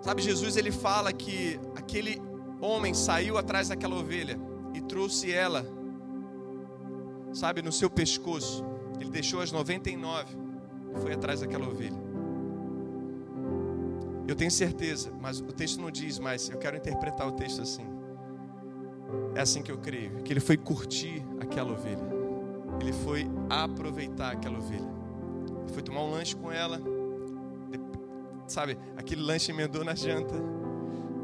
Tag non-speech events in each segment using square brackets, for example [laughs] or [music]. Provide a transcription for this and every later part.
Sabe, Jesus ele fala que aquele homem saiu atrás daquela ovelha e trouxe ela, sabe, no seu pescoço. Ele deixou as 99 e foi atrás daquela ovelha. Eu tenho certeza, mas o texto não diz, mas eu quero interpretar o texto assim. É assim que eu creio, que ele foi curtir aquela ovelha. Ele foi aproveitar aquela ovelha. Ele foi tomar um lanche com ela. Sabe, aquele lanche emendou na janta.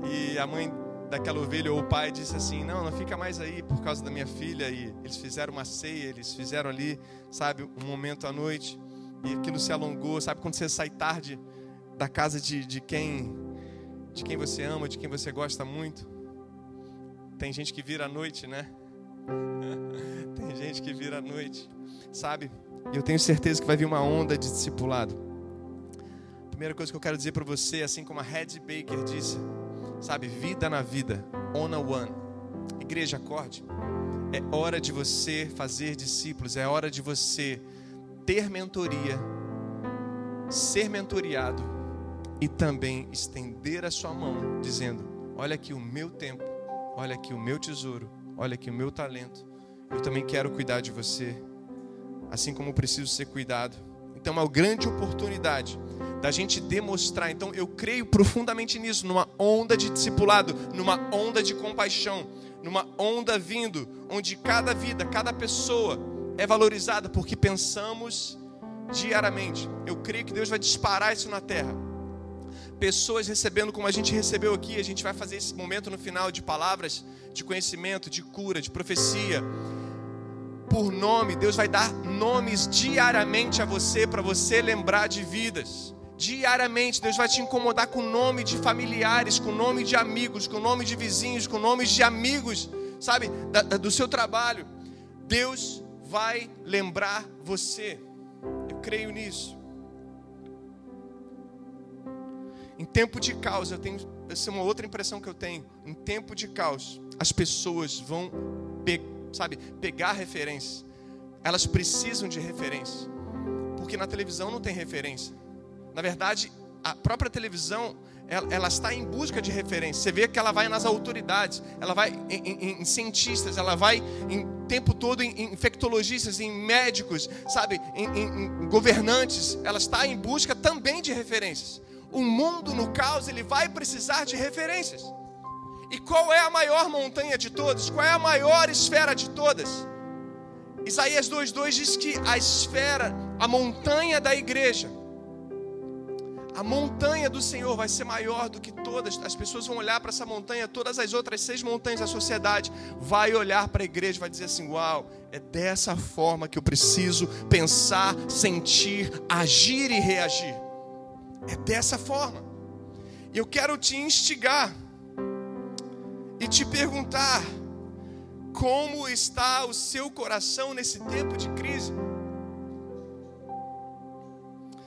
E a mãe daquela ovelha ou o pai disse assim: Não, não fica mais aí por causa da minha filha. E eles fizeram uma ceia, eles fizeram ali, sabe, um momento à noite. E aquilo se alongou. Sabe quando você sai tarde da casa de, de quem de quem você ama, de quem você gosta muito? Tem gente que vira à noite, né? [laughs] Tem gente que vira à noite, sabe? Eu tenho certeza que vai vir uma onda de discipulado. Primeira coisa que eu quero dizer para você, assim como a Red Baker disse, sabe, vida na vida, on a one. Igreja, acorde. É hora de você fazer discípulos, é hora de você ter mentoria, ser mentoriado e também estender a sua mão, dizendo: Olha aqui o meu tempo, olha aqui o meu tesouro, olha aqui o meu talento. Eu também quero cuidar de você, assim como preciso ser cuidado. Então, é uma grande oportunidade da gente demonstrar. Então, eu creio profundamente nisso, numa onda de discipulado, numa onda de compaixão, numa onda vindo, onde cada vida, cada pessoa é valorizada porque pensamos diariamente. Eu creio que Deus vai disparar isso na terra. Pessoas recebendo como a gente recebeu aqui, a gente vai fazer esse momento no final de palavras de conhecimento, de cura, de profecia. Por nome, Deus vai dar nomes diariamente a você para você lembrar de vidas. Diariamente, Deus vai te incomodar com o nome de familiares, com o nome de amigos, com o nome de vizinhos, com nomes de amigos, sabe, da, da, do seu trabalho. Deus vai lembrar você. Eu creio nisso. Em tempo de caos, eu tenho, essa é uma outra impressão que eu tenho. Em tempo de caos, as pessoas vão, pe, sabe, pegar referência. Elas precisam de referência. Porque na televisão não tem referência. Na verdade, a própria televisão, ela, ela, está em busca de referência. Você vê que ela vai nas autoridades, ela vai em, em, em cientistas, ela vai em tempo todo em, em infectologistas, em médicos, sabe, em, governantes. Ela está em busca também de referências. O mundo no caos ele vai precisar de referências. E qual é a maior montanha de todas? Qual é a maior esfera de todas? Isaías 2:2 diz que a esfera, a montanha da igreja, a montanha do Senhor vai ser maior do que todas. As pessoas vão olhar para essa montanha, todas as outras seis montanhas da sociedade, vai olhar para a igreja, vai dizer assim: "Uau, é dessa forma que eu preciso pensar, sentir, agir e reagir". É dessa forma. E eu quero te instigar e te perguntar: como está o seu coração nesse tempo de crise?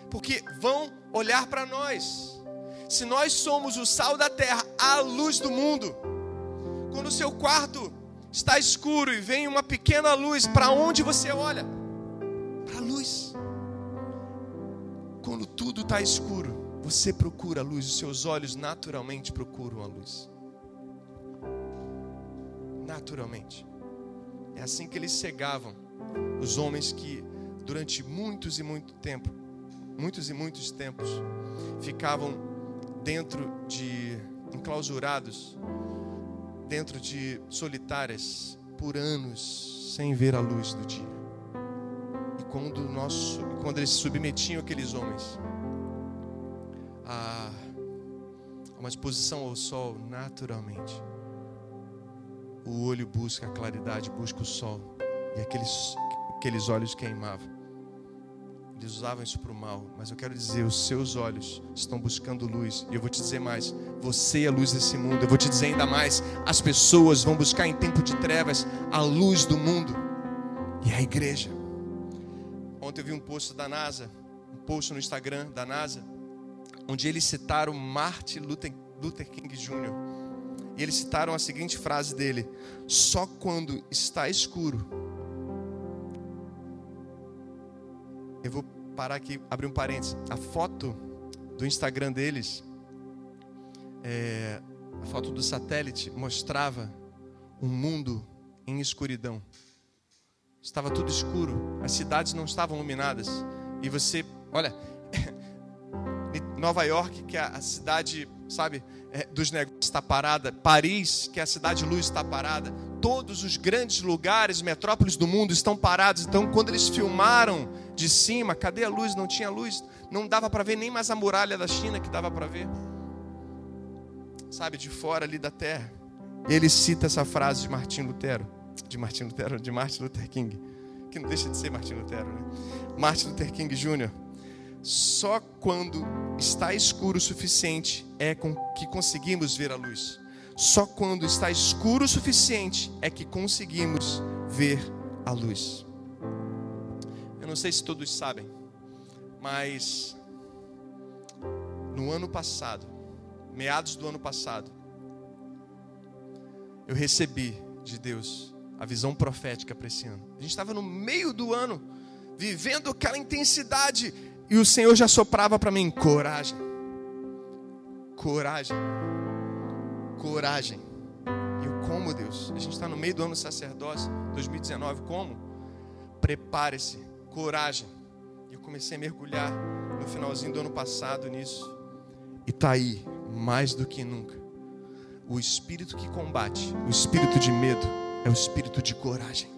Porque vão olhar para nós. Se nós somos o sal da terra, a luz do mundo, quando o seu quarto está escuro e vem uma pequena luz, para onde você olha? Para a luz. Quando tudo está escuro, você procura a luz, os seus olhos naturalmente procuram a luz. Naturalmente. É assim que eles cegavam os homens que durante muitos e muito tempo muitos e muitos tempos, ficavam dentro de enclausurados, dentro de solitárias por anos, sem ver a luz do dia. E quando, nosso, quando eles submetiam aqueles homens a uma exposição ao sol, naturalmente, o olho busca a claridade, busca o sol, e aqueles, aqueles olhos queimavam. Eles usavam isso para o mal, mas eu quero dizer: os seus olhos estão buscando luz, e eu vou te dizer mais: você é a luz desse mundo. Eu vou te dizer ainda mais: as pessoas vão buscar em tempo de trevas a luz do mundo, e a igreja. Ontem eu vi um post da NASA, um post no Instagram da NASA, onde eles citaram Martin Luther, Luther King Jr. E eles citaram a seguinte frase dele: Só quando está escuro Eu vou parar aqui, abrir um parênteses. A foto do Instagram deles é, a foto do satélite mostrava um mundo em escuridão. Estava tudo escuro, as cidades não estavam iluminadas. E você, olha, Nova York, que é a cidade, sabe, é, dos negócios está parada. Paris, que é a cidade de luz, está parada. Todos os grandes lugares, metrópoles do mundo estão parados. Então, quando eles filmaram de cima, cadê a luz? Não tinha luz. Não dava para ver nem mais a muralha da China que dava para ver. Sabe, de fora ali da terra. Ele cita essa frase de Martim Lutero, de Martin Lutero, de Martin Luther King, que não deixa de ser Martin Lutero, né? Martin Luther King Jr. Só quando está escuro o suficiente é com que conseguimos ver a luz. Só quando está escuro o suficiente é que conseguimos ver a luz. Eu não sei se todos sabem, mas no ano passado, meados do ano passado, eu recebi de Deus a visão profética para esse ano. A gente estava no meio do ano, vivendo aquela intensidade, e o Senhor já soprava para mim: coragem, coragem, coragem. E eu, como Deus? A gente está no meio do ano sacerdócio, 2019, como? Prepare-se, coragem. E eu comecei a mergulhar no finalzinho do ano passado nisso. E está aí, mais do que nunca. O espírito que combate, o espírito de medo, é o espírito de coragem.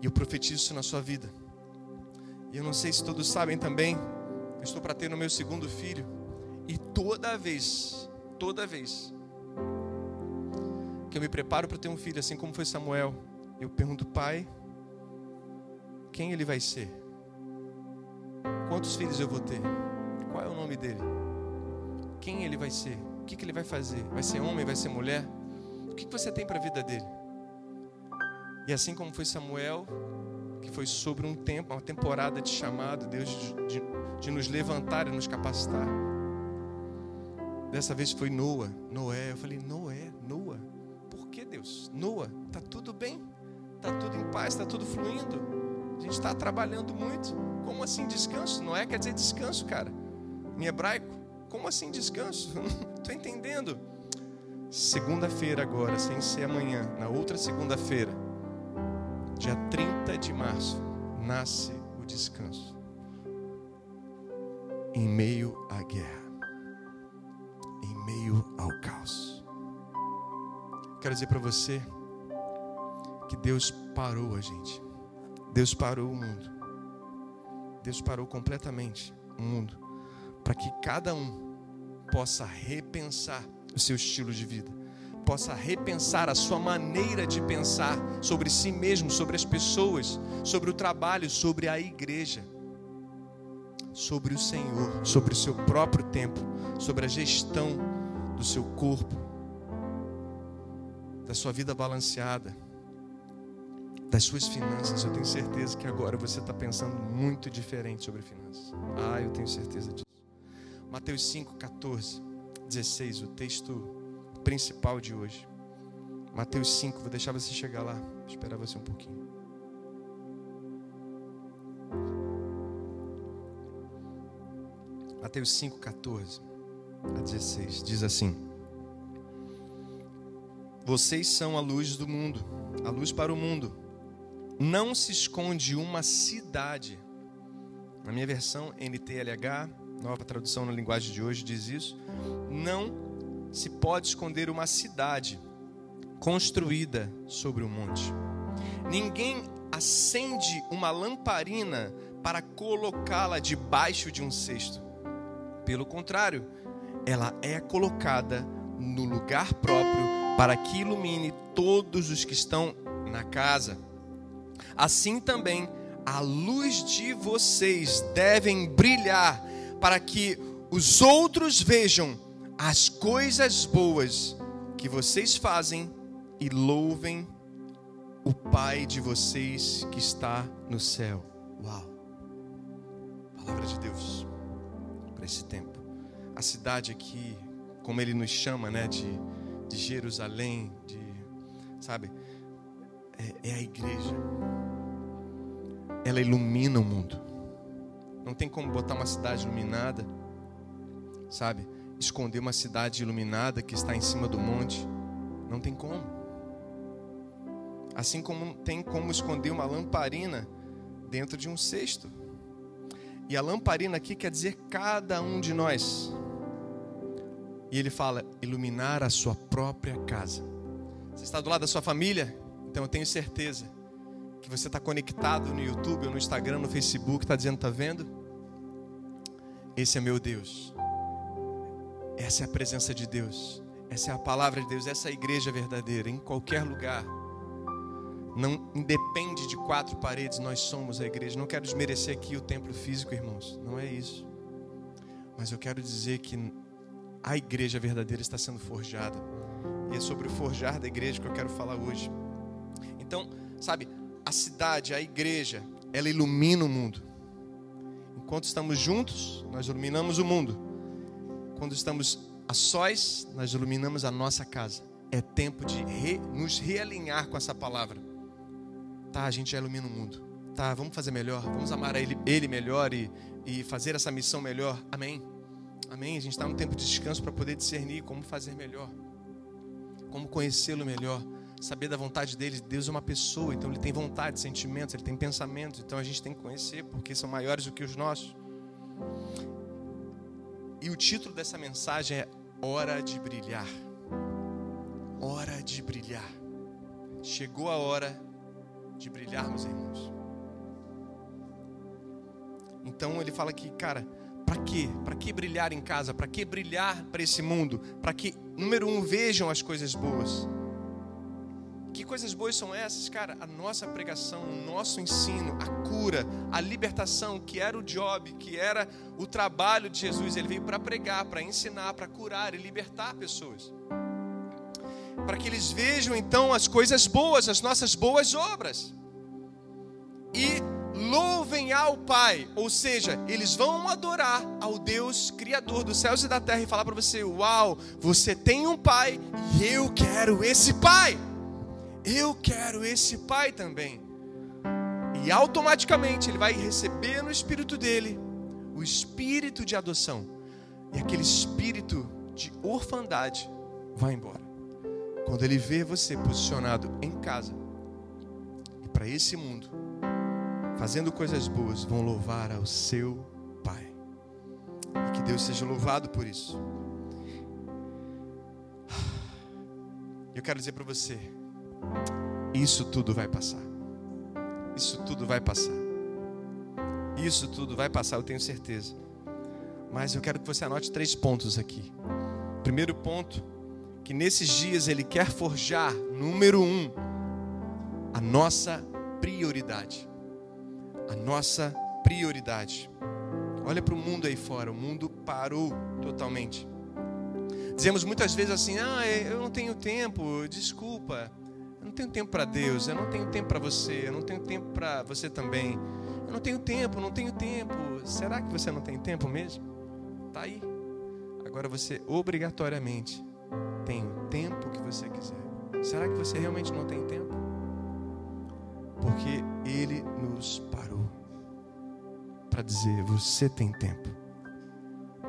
E eu profetizo isso na sua vida. E eu não sei se todos sabem também, eu estou para ter no meu segundo filho. E toda vez, toda vez que eu me preparo para ter um filho, assim como foi Samuel, eu pergunto, pai, quem ele vai ser? Quantos filhos eu vou ter? Qual é o nome dele? Quem ele vai ser? O que, que ele vai fazer? Vai ser homem? Vai ser mulher? O que, que você tem para a vida dele? E assim como foi Samuel, que foi sobre um tempo, uma temporada de chamado, Deus de, de, de nos levantar e nos capacitar. Dessa vez foi Noa, Noé. Eu falei, Noé, Noa. Por que Deus? Noa, tá tudo bem, tá tudo em paz, tá tudo fluindo. A gente está trabalhando muito. Como assim descanso? Noé quer dizer descanso, cara. Em hebraico, como assim descanso? [laughs] Estou entendendo. Segunda-feira agora, sem ser amanhã, na outra segunda-feira, dia 30 de março, nasce o descanso. Em meio à guerra, em meio ao caos. Quero dizer para você que Deus parou a gente. Deus parou o mundo. Deus parou completamente o mundo para que cada um possa repensar o seu estilo de vida possa repensar a sua maneira de pensar sobre si mesmo, sobre as pessoas, sobre o trabalho, sobre a igreja, sobre o Senhor, sobre o seu próprio tempo, sobre a gestão do seu corpo, da sua vida balanceada, das suas finanças. Eu tenho certeza que agora você está pensando muito diferente sobre finanças. Ah, eu tenho certeza disso. Mateus 5, 14, 16, o texto principal de hoje. Mateus 5, vou deixar você chegar lá, esperar você um pouquinho. Mateus 5, 14 a 16 diz assim: Vocês são a luz do mundo, a luz para o mundo. Não se esconde uma cidade. Na minha versão NTLH, nova tradução na linguagem de hoje, diz isso. Não se pode esconder uma cidade construída sobre o um monte. Ninguém acende uma lamparina para colocá-la debaixo de um cesto. Pelo contrário, ela é colocada no lugar próprio para que ilumine todos os que estão na casa. Assim também a luz de vocês devem brilhar para que os outros vejam as coisas boas que vocês fazem e louvem o Pai de vocês que está no céu. Uau! Palavra de Deus para esse tempo. A cidade aqui, como ele nos chama, né, de, de Jerusalém, de, sabe, é, é a igreja. Ela ilumina o mundo. Não tem como botar uma cidade iluminada, sabe? Esconder uma cidade iluminada que está em cima do monte. Não tem como. Assim como tem como esconder uma lamparina dentro de um cesto. E a lamparina aqui quer dizer cada um de nós. E ele fala: iluminar a sua própria casa. Você está do lado da sua família? Então eu tenho certeza que você está conectado no YouTube, no Instagram, no Facebook, está dizendo: está vendo? Esse é meu Deus. Essa é a presença de Deus. Essa é a palavra de Deus. Essa é a igreja verdadeira. Em qualquer lugar. Não independe de quatro paredes, nós somos a igreja. Não quero desmerecer aqui o templo físico, irmãos. Não é isso. Mas eu quero dizer que a igreja verdadeira está sendo forjada. E é sobre o forjar da igreja que eu quero falar hoje. Então, sabe, a cidade, a igreja, ela ilumina o mundo. Enquanto estamos juntos, nós iluminamos o mundo. Quando estamos a sós, nós iluminamos a nossa casa. É tempo de re, nos realinhar com essa palavra. Tá, a gente já ilumina o mundo. Tá, vamos fazer melhor, vamos amar ele, ele melhor e, e fazer essa missão melhor. Amém. Amém. A gente está no tempo de descanso para poder discernir como fazer melhor, como conhecê-lo melhor, saber da vontade dele. Deus é uma pessoa, então ele tem vontade, sentimentos, ele tem pensamentos. Então a gente tem que conhecer porque são maiores do que os nossos. E o título dessa mensagem é Hora de Brilhar. Hora de brilhar. Chegou a hora de brilhar, meus irmãos. Então ele fala que, cara, para quê? Para que brilhar em casa? Para que brilhar para esse mundo? Para que, número um, vejam as coisas boas. Que coisas boas são essas, cara? A nossa pregação, o nosso ensino, a cura, a libertação, que era o job, que era o trabalho de Jesus. Ele veio para pregar, para ensinar, para curar e libertar pessoas. Para que eles vejam então as coisas boas, as nossas boas obras. E louvem ao Pai, ou seja, eles vão adorar ao Deus Criador dos céus e da terra e falar para você: Uau, você tem um Pai e eu quero esse Pai. Eu quero esse pai também. E automaticamente ele vai receber no espírito dele o espírito de adoção. E aquele espírito de orfandade vai embora. Quando ele vê você posicionado em casa e para esse mundo, fazendo coisas boas, vão louvar ao seu Pai. E que Deus seja louvado por isso. Eu quero dizer para você, isso tudo vai passar. Isso tudo vai passar. Isso tudo vai passar, eu tenho certeza. Mas eu quero que você anote três pontos aqui. Primeiro ponto, que nesses dias Ele quer forjar, número um, a nossa prioridade. A nossa prioridade. Olha para o mundo aí fora, o mundo parou totalmente. Dizemos muitas vezes assim: ah, eu não tenho tempo, desculpa. Eu não tenho tempo para Deus, eu não tenho tempo para você, eu não tenho tempo para você também. Eu não tenho tempo, não tenho tempo. Será que você não tem tempo mesmo? Tá aí. Agora você obrigatoriamente tem o tempo que você quiser. Será que você realmente não tem tempo? Porque ele nos parou para dizer: você tem tempo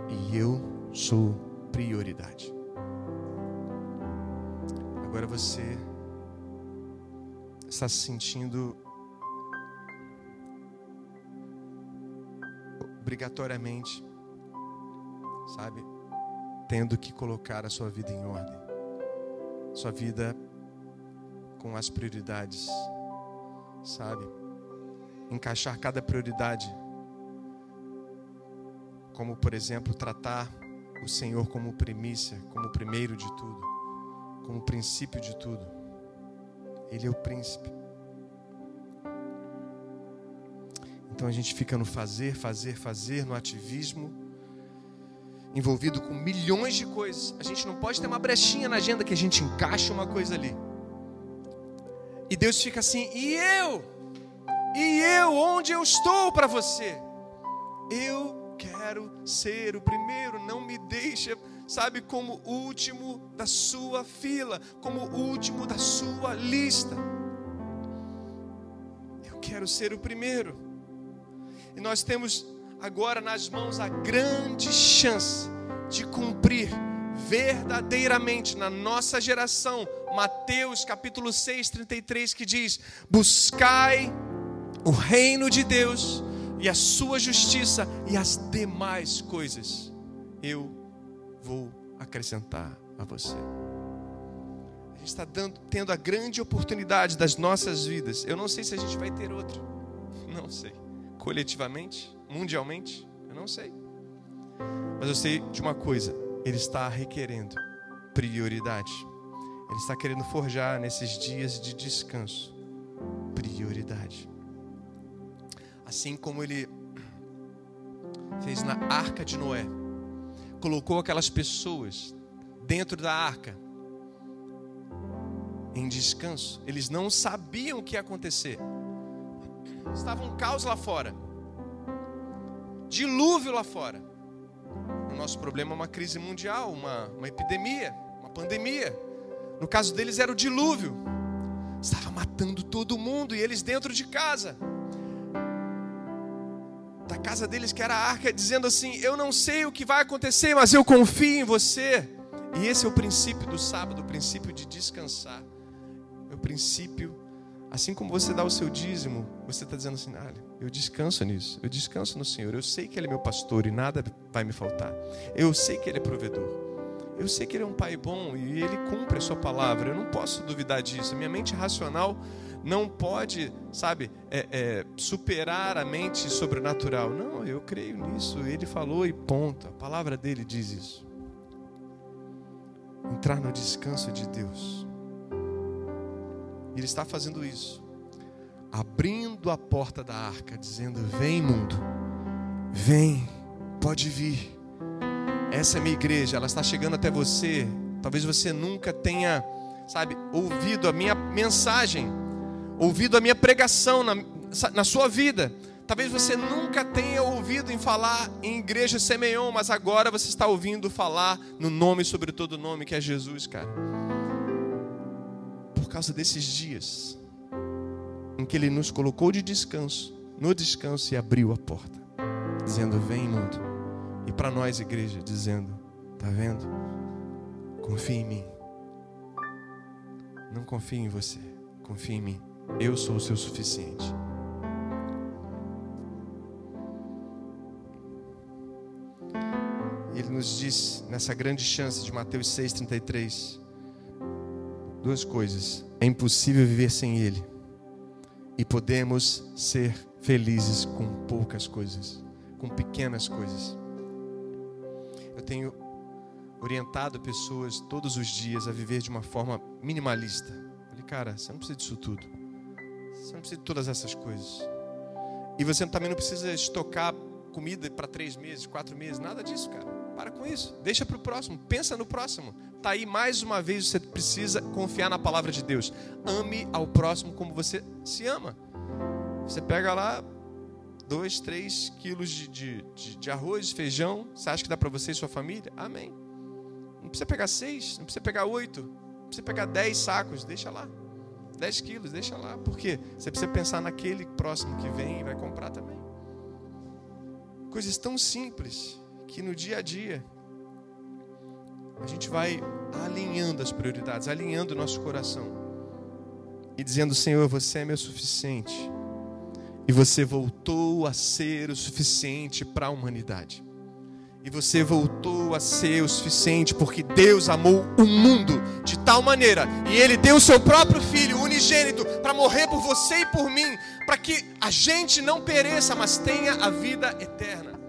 e eu sou prioridade. Agora você está se sentindo obrigatoriamente, sabe, tendo que colocar a sua vida em ordem, sua vida com as prioridades, sabe, encaixar cada prioridade, como por exemplo tratar o Senhor como primícia, como primeiro de tudo, como princípio de tudo. Ele é o príncipe. Então a gente fica no fazer, fazer, fazer, no ativismo, envolvido com milhões de coisas. A gente não pode ter uma brechinha na agenda que a gente encaixa uma coisa ali. E Deus fica assim: e eu? E eu, onde eu estou para você? Eu quero ser o primeiro, não me deixa sabe, como último da sua fila, como último da sua lista. Eu quero ser o primeiro. E nós temos agora nas mãos a grande chance de cumprir verdadeiramente na nossa geração, Mateus capítulo 6, 33, que diz: Buscai o reino de Deus e a sua justiça, e as demais coisas eu vou acrescentar a você. A gente está dando, tendo a grande oportunidade das nossas vidas. Eu não sei se a gente vai ter outra. [laughs] Não sei. Coletivamente, mundialmente, eu não sei. Mas eu sei de uma coisa: Ele está requerendo prioridade. Ele está querendo forjar nesses dias de descanso prioridade. Assim como Ele fez na arca de Noé, colocou aquelas pessoas dentro da arca em descanso. Eles não sabiam o que ia acontecer. Estava um caos lá fora. Dilúvio lá fora. O nosso problema é uma crise mundial, uma, uma epidemia, uma pandemia. No caso deles era o dilúvio. Estava matando todo mundo e eles dentro de casa. Da casa deles que era a arca, dizendo assim: Eu não sei o que vai acontecer, mas eu confio em você. E esse é o princípio do sábado, o princípio de descansar. É o princípio Assim como você dá o seu dízimo, você está dizendo assim: olha, eu descanso nisso, eu descanso no Senhor. Eu sei que Ele é meu pastor e nada vai me faltar. Eu sei que Ele é provedor. Eu sei que Ele é um Pai bom e Ele cumpre a Sua palavra. Eu não posso duvidar disso. Minha mente racional não pode, sabe, é, é, superar a mente sobrenatural. Não, eu creio nisso. Ele falou e ponto. A palavra dele diz isso. Entrar no descanso de Deus. Ele está fazendo isso, abrindo a porta da arca, dizendo: Vem, mundo, vem, pode vir. Essa é a minha igreja, ela está chegando até você. Talvez você nunca tenha, sabe, ouvido a minha mensagem, ouvido a minha pregação na, na sua vida. Talvez você nunca tenha ouvido em falar em igreja Semeion, mas agora você está ouvindo falar no nome sobre todo nome que é Jesus, cara causa desses dias em que Ele nos colocou de descanso, no descanso e abriu a porta, dizendo: Vem, mundo. E para nós, igreja, dizendo: Tá vendo? Confie em mim. Não confie em você, confie em mim. Eu sou o seu suficiente. Ele nos diz nessa grande chance de Mateus 6,33 duas coisas: é impossível viver sem Ele, e podemos ser felizes com poucas coisas, com pequenas coisas. Eu tenho orientado pessoas todos os dias a viver de uma forma minimalista. Falei, cara, você não precisa disso tudo. Você não precisa de todas essas coisas. E você também não precisa estocar comida para três meses, quatro meses, nada disso, cara. Para com isso. Deixa para o próximo. Pensa no próximo. Tá aí mais uma vez você precisa confiar na palavra de Deus. Ame ao próximo como você se ama. Você pega lá dois, três quilos de, de, de, de arroz, feijão. Você acha que dá para você e sua família? Amém. Não precisa pegar seis, não precisa pegar oito, não precisa pegar dez sacos. Deixa lá. Dez quilos, deixa lá. Por quê? Você precisa pensar naquele próximo que vem e vai comprar também. Coisas tão simples que no dia a dia a gente vai alinhando as prioridades, alinhando o nosso coração e dizendo: Senhor, você é meu suficiente. E você voltou a ser o suficiente para a humanidade. E você voltou a ser o suficiente porque Deus amou o mundo de tal maneira e Ele deu o seu próprio Filho unigênito para morrer por você e por mim, para que a gente não pereça, mas tenha a vida eterna.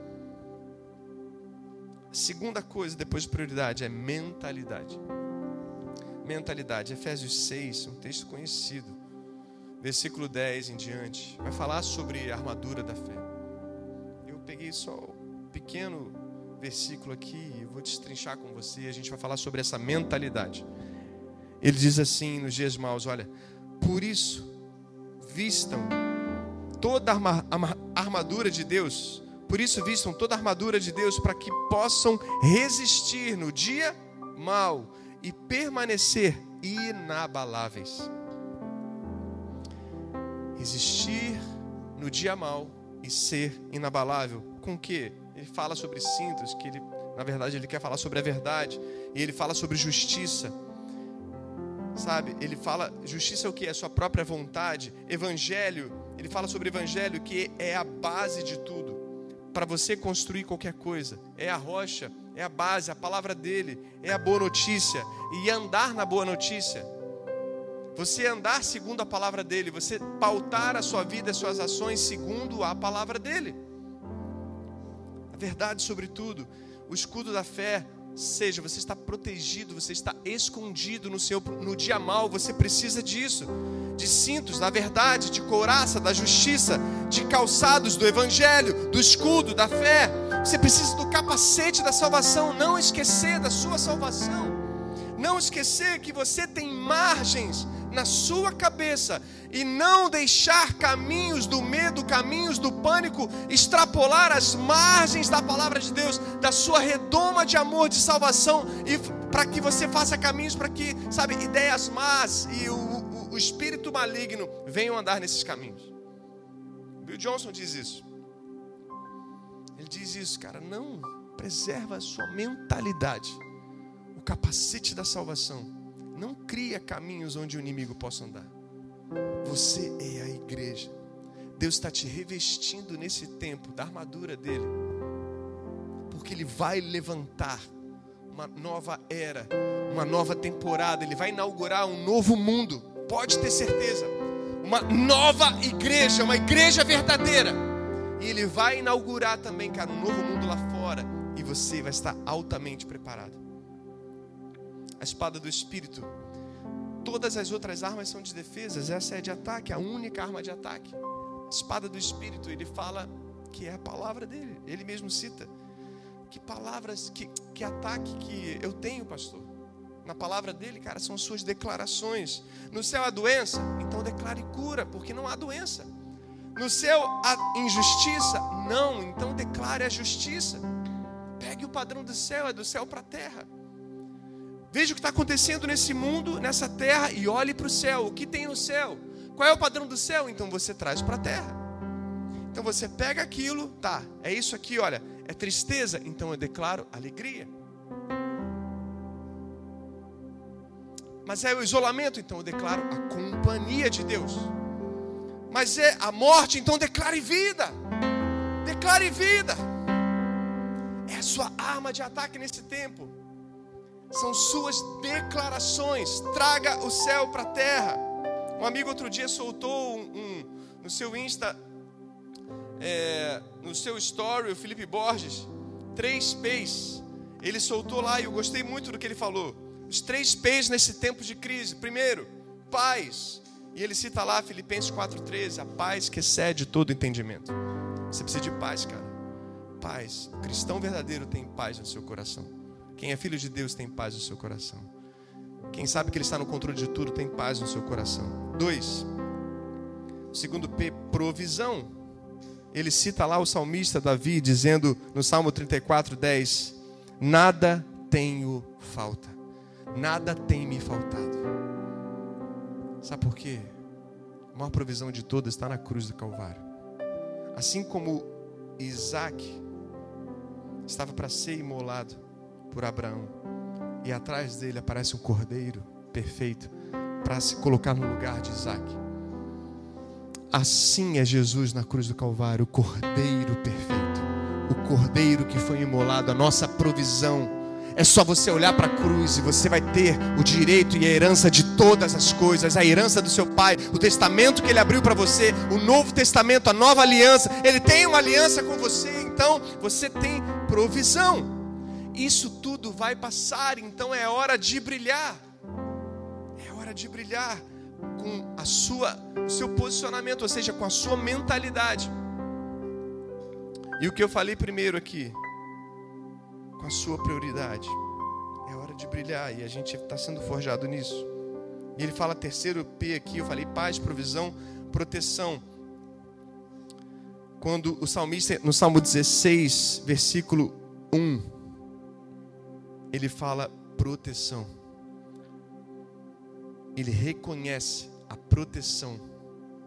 A segunda coisa, depois de prioridade, é mentalidade. Mentalidade. Efésios 6, um texto conhecido. Versículo 10 em diante. Vai falar sobre a armadura da fé. Eu peguei só um pequeno versículo aqui e vou destrinchar com você. A gente vai falar sobre essa mentalidade. Ele diz assim nos dias maus: Olha, por isso, vistam toda a armadura de Deus por isso, vistam toda a armadura de Deus para que possam resistir no dia mal e permanecer inabaláveis. Resistir no dia mal e ser inabalável. Com que? Ele fala sobre cintos que ele Na verdade, ele quer falar sobre a verdade. E ele fala sobre justiça. Sabe? Ele fala, justiça é o que? É a sua própria vontade. Evangelho, ele fala sobre evangelho que é a base de tudo. Para você construir qualquer coisa. É a rocha, é a base, a palavra dele, é a boa notícia. E andar na boa notícia. Você andar segundo a palavra dele, você pautar a sua vida, as suas ações segundo a palavra dele. A verdade sobre tudo, o escudo da fé, seja você está protegido, você está escondido no seu no dia mal, você precisa disso. De cintos da verdade, de couraça da justiça, de calçados do evangelho, do escudo da fé. Você precisa do capacete da salvação, não esquecer da sua salvação. Não esquecer que você tem margens na sua cabeça e não deixar caminhos do medo, caminhos do pânico extrapolar as margens da palavra de Deus, da sua redoma de amor, de salvação e para que você faça caminhos para que, sabe, ideias más e o, o, o espírito maligno venham andar nesses caminhos. Bill Johnson diz isso. Ele diz isso, cara, não preserva a sua mentalidade, o capacete da salvação não cria caminhos onde o inimigo possa andar. Você é a igreja. Deus está te revestindo nesse tempo da armadura dele, porque Ele vai levantar uma nova era, uma nova temporada, Ele vai inaugurar um novo mundo, pode ter certeza, uma nova igreja, uma igreja verdadeira, e Ele vai inaugurar também, cara, um novo mundo lá fora, e você vai estar altamente preparado a espada do Espírito. Todas as outras armas são de defesa, essa é de ataque, a única arma de ataque. A espada do Espírito, ele fala que é a palavra dele, ele mesmo cita. Que palavras, que, que ataque que eu tenho, pastor? Na palavra dele, cara, são suas declarações. No céu há doença, então declare cura, porque não há doença. No céu há injustiça, não, então declare a justiça. Pegue o padrão do céu, é do céu para a terra. Veja o que está acontecendo nesse mundo, nessa terra, e olhe para o céu. O que tem no céu? Qual é o padrão do céu? Então você traz para a terra. Então você pega aquilo, tá, é isso aqui, olha, é tristeza, então eu declaro alegria. Mas é o isolamento, então eu declaro a companhia de Deus. Mas é a morte, então declare vida. Declare vida. É a sua arma de ataque nesse tempo são suas declarações. Traga o céu para a terra. Um amigo outro dia soltou um, um no seu Insta, é, no seu story, o Felipe Borges, três P's. Ele soltou lá e eu gostei muito do que ele falou. Os três P's nesse tempo de crise. Primeiro, paz. E ele cita lá Filipenses 4,13, a paz que excede todo entendimento. Você precisa de paz, cara. Paz. O cristão verdadeiro tem paz no seu coração. Quem é filho de Deus tem paz no seu coração. Quem sabe que Ele está no controle de tudo tem paz no seu coração. Dois, segundo P, provisão. Ele cita lá o salmista Davi dizendo no Salmo 34, 10: Nada tenho falta, nada tem me faltado. Sabe por quê? A maior provisão de todas está na cruz do Calvário. Assim como Isaac estava para ser imolado, por Abraão. E atrás dele aparece um cordeiro perfeito para se colocar no lugar de Isaac. Assim é Jesus na cruz do Calvário, o cordeiro perfeito, o cordeiro que foi imolado, a nossa provisão. É só você olhar para a cruz e você vai ter o direito e a herança de todas as coisas, a herança do seu pai, o testamento que ele abriu para você, o novo testamento, a nova aliança. Ele tem uma aliança com você, então você tem provisão. Isso tudo vai passar, então é hora de brilhar. É hora de brilhar com a sua, o seu posicionamento, ou seja, com a sua mentalidade. E o que eu falei primeiro aqui, com a sua prioridade. É hora de brilhar e a gente está sendo forjado nisso. E ele fala terceiro P aqui, eu falei paz, provisão, proteção. Quando o salmista, no Salmo 16, versículo 1, ele fala proteção. Ele reconhece a proteção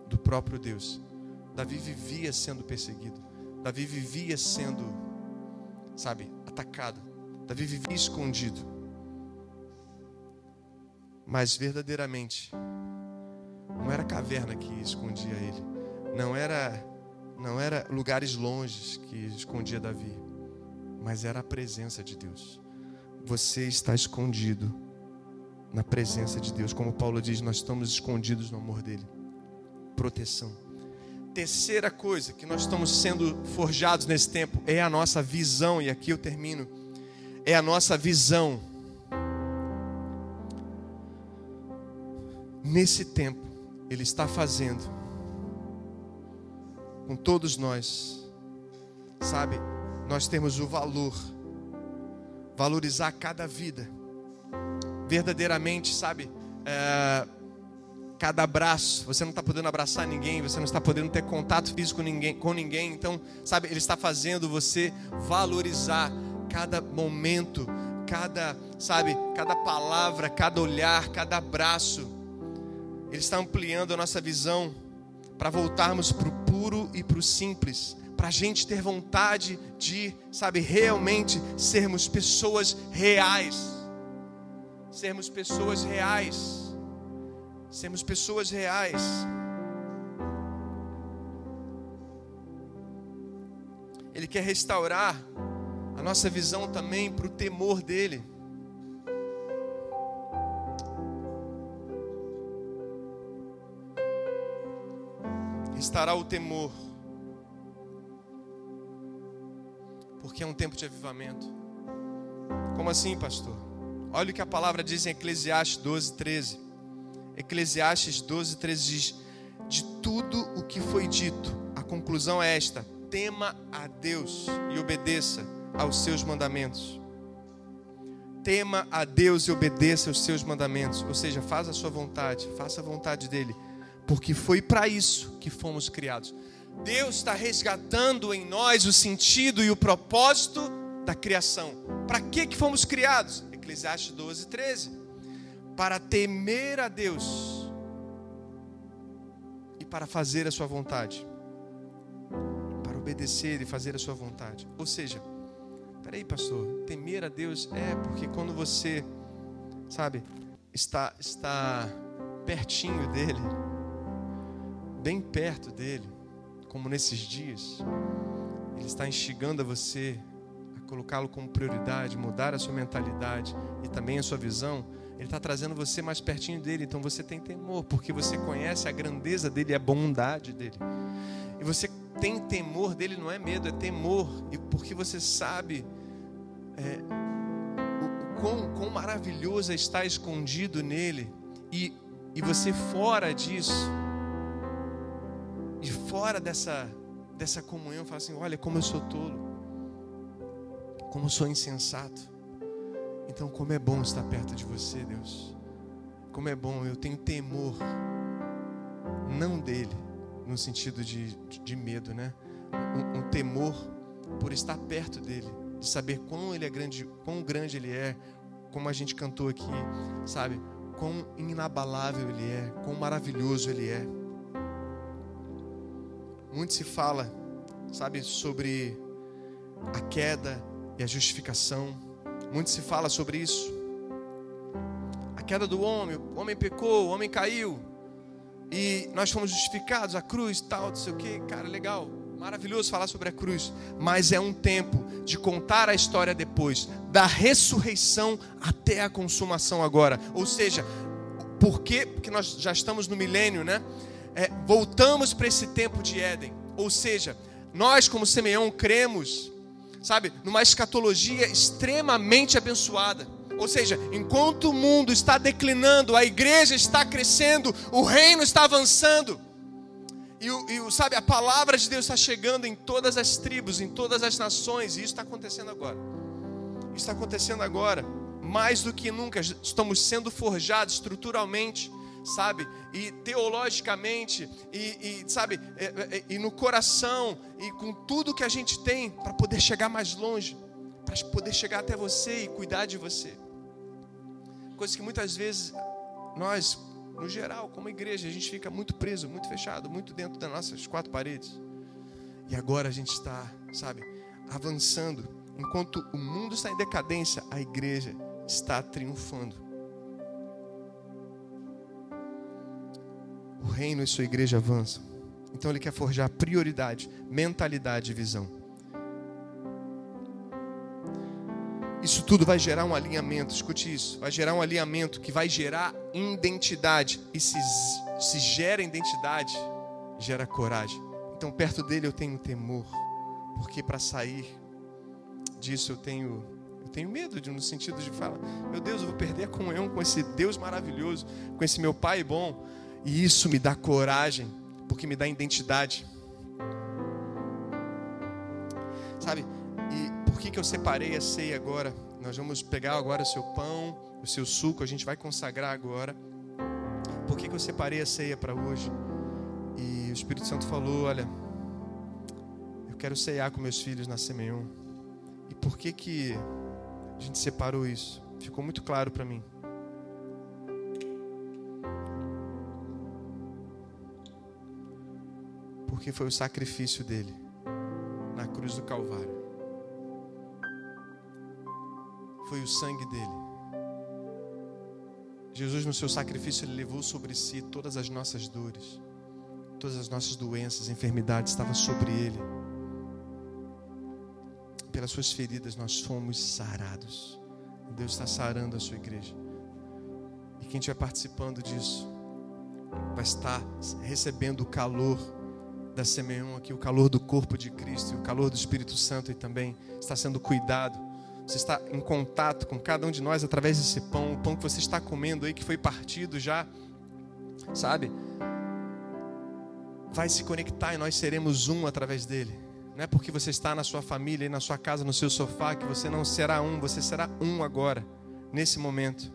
do próprio Deus. Davi vivia sendo perseguido. Davi vivia sendo, sabe, atacado. Davi vivia escondido. Mas verdadeiramente, não era caverna que escondia ele. Não era, não era lugares longes que escondia Davi. Mas era a presença de Deus. Você está escondido na presença de Deus. Como Paulo diz, nós estamos escondidos no amor dele. Proteção. Terceira coisa que nós estamos sendo forjados nesse tempo é a nossa visão, e aqui eu termino. É a nossa visão. Nesse tempo, Ele está fazendo com todos nós, sabe, nós temos o valor, valorizar cada vida verdadeiramente, sabe? É, cada abraço, você não está podendo abraçar ninguém, você não está podendo ter contato físico com ninguém, com ninguém, então, sabe, Ele está fazendo você valorizar cada momento, cada, sabe, cada palavra, cada olhar, cada abraço. Ele está ampliando a nossa visão para voltarmos para o puro e para o simples, para a gente ter vontade de, sabe, realmente sermos pessoas reais sermos pessoas reais. Sermos pessoas reais. Ele quer restaurar a nossa visão também para o temor dele. Estará o temor, porque é um tempo de avivamento. Como assim, pastor? Olha o que a palavra diz em Eclesiastes 12, 13. Eclesiastes 12, 13 diz: De tudo o que foi dito, a conclusão é esta: tema a Deus e obedeça aos seus mandamentos. Tema a Deus e obedeça aos seus mandamentos, ou seja, faça a sua vontade, faça a vontade dele, porque foi para isso que fomos criados. Deus está resgatando em nós o sentido e o propósito da criação. Para que que fomos criados? Eclesiastes 12, 13. Para temer a Deus e para fazer a sua vontade. Para obedecer e fazer a sua vontade. Ou seja, peraí, pastor, temer a Deus é porque quando você, sabe, está, está pertinho dele, bem perto dele, como nesses dias, ele está instigando a você colocá-lo como prioridade, mudar a sua mentalidade e também a sua visão, ele está trazendo você mais pertinho dele. Então você tem temor, porque você conhece a grandeza dele, a bondade dele. E você tem temor dele, não é medo, é temor, e porque você sabe é, quão, quão maravilhoso está escondido nele, e, e você fora disso, e fora dessa, dessa comunhão, fala assim: olha como eu sou tolo como sou insensato. Então, como é bom estar perto de você, Deus. Como é bom, eu tenho temor, não dele, no sentido de, de medo, né? Um, um, temor por estar perto dele, de saber quão ele é grande, quão grande ele é, como a gente cantou aqui, sabe? Quão inabalável ele é, quão maravilhoso ele é. Muito se fala, sabe, sobre a queda e a justificação. Muito se fala sobre isso. A queda do homem, o homem pecou, o homem caiu. E nós fomos justificados, a cruz, tal, não sei o que, cara, legal, maravilhoso falar sobre a cruz, mas é um tempo de contar a história depois, da ressurreição até a consumação agora. Ou seja, por quê? Porque nós já estamos no milênio, né? É, voltamos para esse tempo de Éden. Ou seja, nós, como Simeão, cremos sabe, numa escatologia extremamente abençoada. Ou seja, enquanto o mundo está declinando, a igreja está crescendo, o reino está avançando. E, e sabe, a palavra de Deus está chegando em todas as tribos, em todas as nações, e isso está acontecendo agora. Isso está acontecendo agora, mais do que nunca, estamos sendo forjados estruturalmente sabe? E teologicamente, e, e sabe, e, é, é, e, no coração, e com tudo que a gente tem para poder chegar mais longe, para poder chegar até você e cuidar de você. Coisas que muitas vezes nós, no geral, como igreja, a gente fica muito preso, muito fechado, muito dentro das nossas quatro paredes. E agora a gente está, sabe, avançando enquanto o mundo está em decadência, a igreja está triunfando. Reino e sua igreja avançam. Então ele quer forjar prioridade, mentalidade e visão. Isso tudo vai gerar um alinhamento, escute isso, vai gerar um alinhamento que vai gerar identidade. E se, se gera identidade, gera coragem. Então, perto dele eu tenho temor, porque para sair disso eu tenho, eu tenho medo, de, no sentido de falar: meu Deus, eu vou perder a comunhão com esse Deus maravilhoso, com esse meu Pai bom. E isso me dá coragem, porque me dá identidade. Sabe? E por que, que eu separei a ceia agora? Nós vamos pegar agora o seu pão, o seu suco, a gente vai consagrar agora. Por que, que eu separei a ceia para hoje? E o Espírito Santo falou: Olha, eu quero ceiar com meus filhos na Semeion. E por que, que a gente separou isso? Ficou muito claro para mim. Porque foi o sacrifício dele na cruz do Calvário. Foi o sangue dele. Jesus, no seu sacrifício, ele levou sobre si todas as nossas dores, todas as nossas doenças, enfermidades, estava sobre ele. Pelas suas feridas nós fomos sarados. Deus está sarando a sua igreja. E quem estiver participando disso vai estar recebendo o calor da Semeão aqui, o calor do corpo de Cristo, o calor do Espírito Santo e também está sendo cuidado. Você está em contato com cada um de nós através desse pão, o pão que você está comendo aí, que foi partido já, sabe? Vai se conectar e nós seremos um através dele. Não é porque você está na sua família, na sua casa, no seu sofá, que você não será um, você será um agora, nesse momento.